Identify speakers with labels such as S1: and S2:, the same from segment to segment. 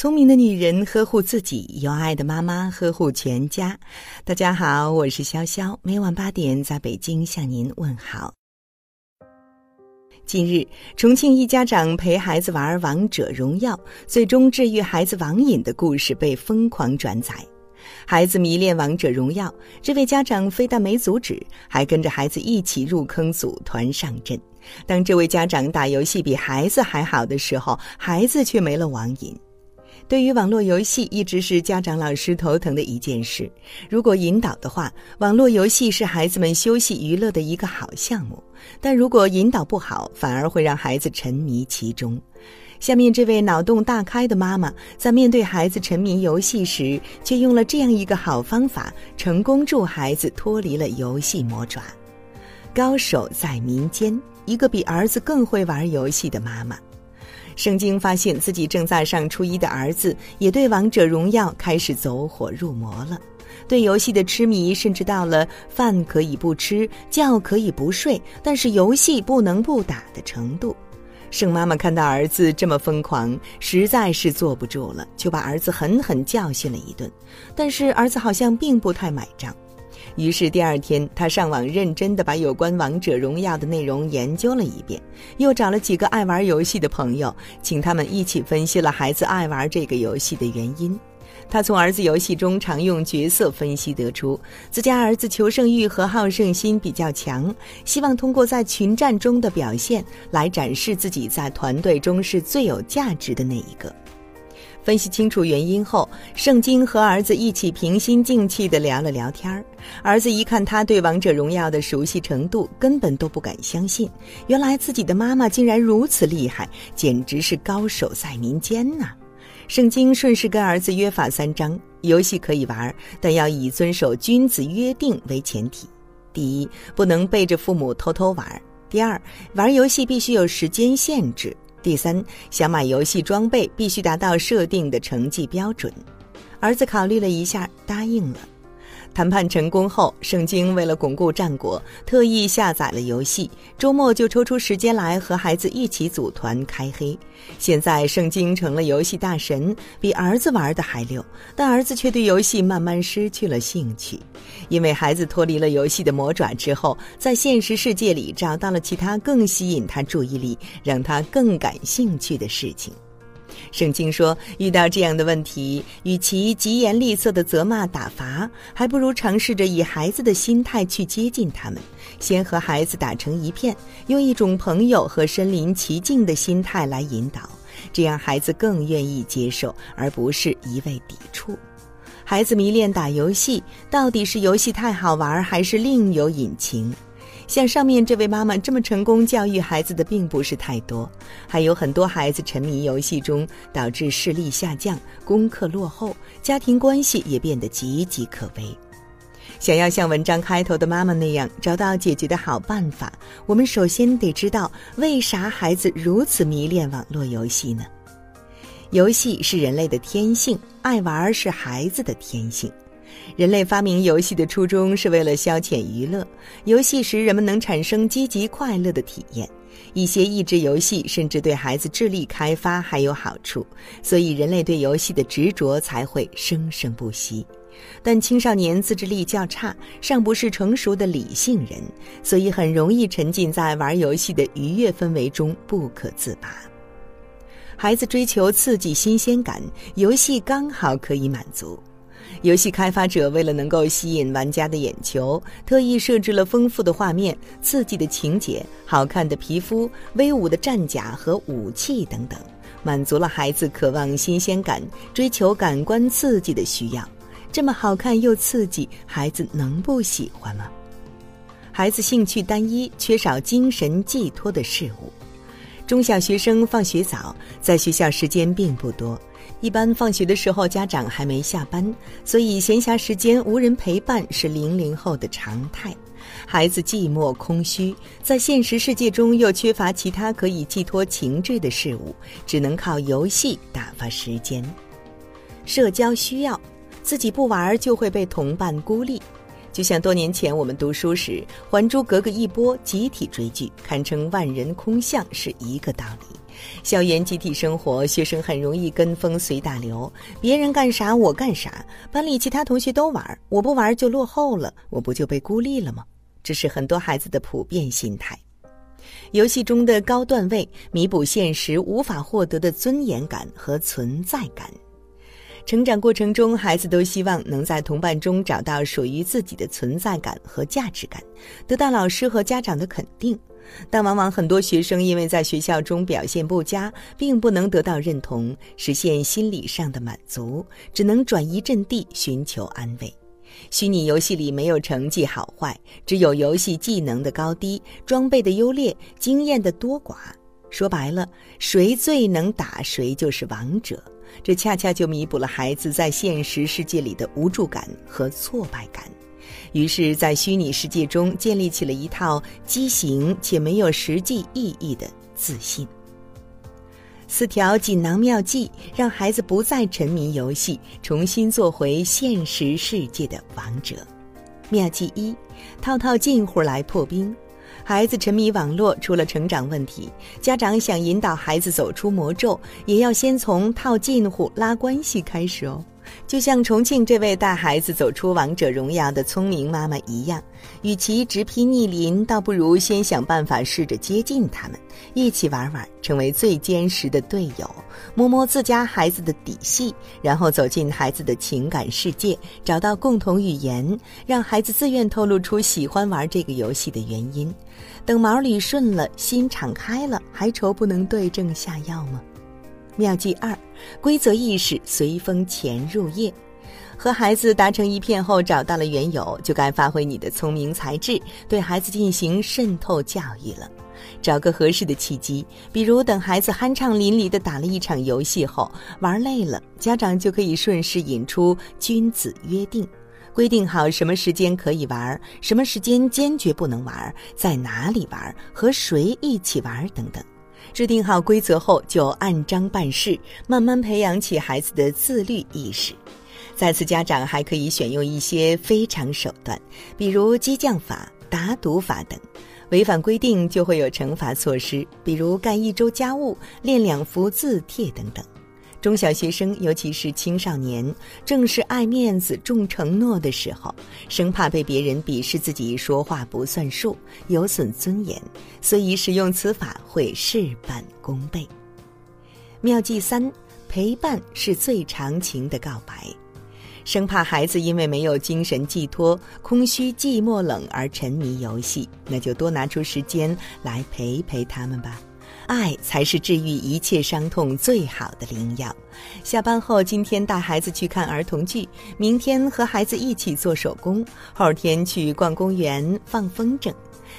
S1: 聪明的女人呵护自己，有爱的妈妈呵护全家。大家好，我是潇潇，每晚八点在北京向您问好。近日，重庆一家长陪孩子玩《王者荣耀》，最终治愈孩子网瘾的故事被疯狂转载。孩子迷恋《王者荣耀》，这位家长非但没阻止，还跟着孩子一起入坑组团上阵。当这位家长打游戏比孩子还好的时候，孩子却没了网瘾。对于网络游戏，一直是家长老师头疼的一件事。如果引导的话，网络游戏是孩子们休息娱乐的一个好项目；但如果引导不好，反而会让孩子沉迷其中。下面这位脑洞大开的妈妈，在面对孩子沉迷游戏时，却用了这样一个好方法，成功助孩子脱离了游戏魔爪。高手在民间，一个比儿子更会玩游戏的妈妈。圣经发现自己正在上初一的儿子也对王者荣耀开始走火入魔了，对游戏的痴迷甚至到了饭可以不吃，觉可以不睡，但是游戏不能不打的程度。圣妈妈看到儿子这么疯狂，实在是坐不住了，就把儿子狠狠教训了一顿。但是儿子好像并不太买账。于是第二天，他上网认真的把有关王者荣耀的内容研究了一遍，又找了几个爱玩游戏的朋友，请他们一起分析了孩子爱玩这个游戏的原因。他从儿子游戏中常用角色分析得出，自家儿子求胜欲和好胜心比较强，希望通过在群战中的表现来展示自己在团队中是最有价值的那一个。分析清楚原因后，圣经和儿子一起平心静气地聊了聊天儿。儿子一看他对王者荣耀的熟悉程度，根本都不敢相信，原来自己的妈妈竟然如此厉害，简直是高手在民间呐！圣经顺势跟儿子约法三章：游戏可以玩，但要以遵守君子约定为前提。第一，不能背着父母偷偷玩；第二，玩游戏必须有时间限制。第三，想买游戏装备必须达到设定的成绩标准。儿子考虑了一下，答应了。谈判成功后，圣经为了巩固战果，特意下载了游戏，周末就抽出时间来和孩子一起组团开黑。现在圣经成了游戏大神，比儿子玩的还溜，但儿子却对游戏慢慢失去了兴趣，因为孩子脱离了游戏的魔爪之后，在现实世界里找到了其他更吸引他注意力、让他更感兴趣的事情。圣经说，遇到这样的问题，与其疾言厉色的责骂打罚，还不如尝试着以孩子的心态去接近他们，先和孩子打成一片，用一种朋友和身临其境的心态来引导，这样孩子更愿意接受，而不是一味抵触。孩子迷恋打游戏，到底是游戏太好玩，还是另有隐情？像上面这位妈妈这么成功教育孩子的并不是太多，还有很多孩子沉迷游戏中，导致视力下降、功课落后、家庭关系也变得岌岌可危。想要像文章开头的妈妈那样找到解决的好办法，我们首先得知道为啥孩子如此迷恋网络游戏呢？游戏是人类的天性，爱玩是孩子的天性。人类发明游戏的初衷是为了消遣娱乐，游戏时人们能产生积极快乐的体验。一些益智游戏甚至对孩子智力开发还有好处，所以人类对游戏的执着才会生生不息。但青少年自制力较差，尚不是成熟的理性人，所以很容易沉浸在玩游戏的愉悦氛围中不可自拔。孩子追求刺激新鲜感，游戏刚好可以满足。游戏开发者为了能够吸引玩家的眼球，特意设置了丰富的画面、刺激的情节、好看的皮肤、威武的战甲和武器等等，满足了孩子渴望新鲜感、追求感官刺激的需要。这么好看又刺激，孩子能不喜欢吗？孩子兴趣单一，缺少精神寄托的事物。中小学生放学早，在学校时间并不多。一般放学的时候，家长还没下班，所以闲暇时间无人陪伴是零零后的常态。孩子寂寞空虚，在现实世界中又缺乏其他可以寄托情志的事物，只能靠游戏打发时间。社交需要，自己不玩就会被同伴孤立。就像多年前我们读书时，《还珠格格》一播，集体追剧，堪称万人空巷，是一个道理。校园集体生活，学生很容易跟风随大流，别人干啥我干啥，班里其他同学都玩，我不玩就落后了，我不就被孤立了吗？这是很多孩子的普遍心态。游戏中的高段位弥补现实无法获得的尊严感和存在感。成长过程中，孩子都希望能在同伴中找到属于自己的存在感和价值感，得到老师和家长的肯定。但往往很多学生因为在学校中表现不佳，并不能得到认同，实现心理上的满足，只能转移阵地寻求安慰。虚拟游戏里没有成绩好坏，只有游戏技能的高低、装备的优劣、经验的多寡。说白了，谁最能打谁就是王者。这恰恰就弥补了孩子在现实世界里的无助感和挫败感。于是，在虚拟世界中建立起了一套畸形且没有实际意义的自信。四条锦囊妙计，让孩子不再沉迷游戏，重新做回现实世界的王者。妙计一：套套近乎来破冰。孩子沉迷网络出了成长问题，家长想引导孩子走出魔咒，也要先从套近乎、拉关系开始哦。就像重庆这位带孩子走出王者荣耀的聪明妈妈一样，与其直批逆鳞，倒不如先想办法试着接近他们，一起玩玩，成为最坚实的队友，摸摸自家孩子的底细，然后走进孩子的情感世界，找到共同语言，让孩子自愿透露出喜欢玩这个游戏的原因。等毛捋顺了，心敞开了，还愁不能对症下药吗？妙计二，规则意识随风潜入夜。和孩子达成一片后，找到了缘由，就该发挥你的聪明才智，对孩子进行渗透教育了。找个合适的契机，比如等孩子酣畅淋漓地打了一场游戏后，玩累了，家长就可以顺势引出君子约定，规定好什么时间可以玩，什么时间坚决不能玩，在哪里玩，和谁一起玩等等。制定好规则后，就按章办事，慢慢培养起孩子的自律意识。再次，家长还可以选用一些非常手段，比如激将法、打赌法等。违反规定就会有惩罚措施，比如干一周家务、练两幅字帖等等。中小学生，尤其是青少年，正是爱面子、重承诺的时候，生怕被别人鄙视自己说话不算数，有损尊严，所以使用此法会事半功倍。妙计三：陪伴是最长情的告白，生怕孩子因为没有精神寄托、空虚、寂寞、冷而沉迷游戏，那就多拿出时间来陪陪他们吧。爱才是治愈一切伤痛最好的灵药。下班后，今天带孩子去看儿童剧，明天和孩子一起做手工，后天去逛公园放风筝。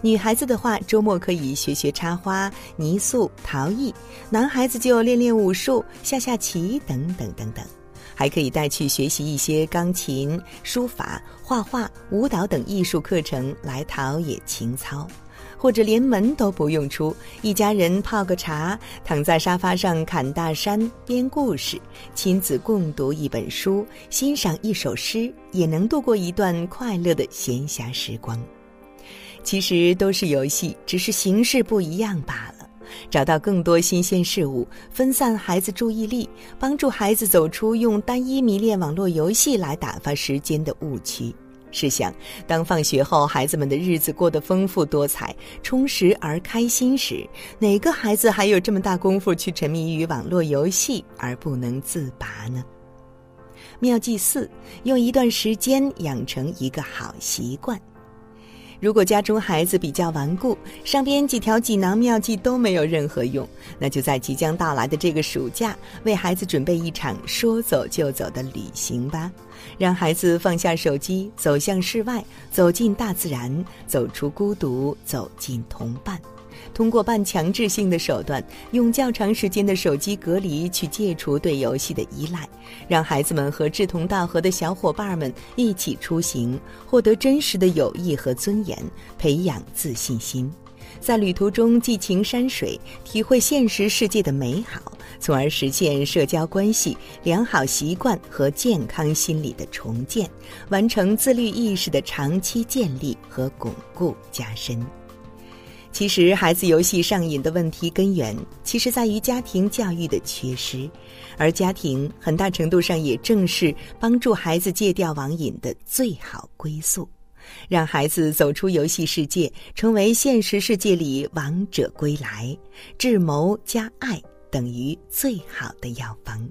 S1: 女孩子的话，周末可以学学插花、泥塑、陶艺；男孩子就练练武术、下下棋等等等等。还可以带去学习一些钢琴、书法、画画、舞蹈等艺术课程，来陶冶情操。或者连门都不用出，一家人泡个茶，躺在沙发上侃大山、编故事，亲子共读一本书，欣赏一首诗，也能度过一段快乐的闲暇时光。其实都是游戏，只是形式不一样罢了。找到更多新鲜事物，分散孩子注意力，帮助孩子走出用单一迷恋网络游戏来打发时间的误区。试想，当放学后孩子们的日子过得丰富多彩、充实而开心时，哪个孩子还有这么大功夫去沉迷于网络游戏而不能自拔呢？妙计四：用一段时间养成一个好习惯。如果家中孩子比较顽固，上边几条锦囊妙计都没有任何用，那就在即将到来的这个暑假，为孩子准备一场说走就走的旅行吧，让孩子放下手机，走向室外，走进大自然，走出孤独，走进同伴。通过半强制性的手段，用较长时间的手机隔离去戒除对游戏的依赖，让孩子们和志同道合的小伙伴们一起出行，获得真实的友谊和尊严，培养自信心。在旅途中寄情山水，体会现实世界的美好，从而实现社交关系、良好习惯和健康心理的重建，完成自律意识的长期建立和巩固加深。其实，孩子游戏上瘾的问题根源，其实在于家庭教育的缺失，而家庭很大程度上也正是帮助孩子戒掉网瘾的最好归宿，让孩子走出游戏世界，成为现实世界里王者归来。智谋加爱等于最好的药方。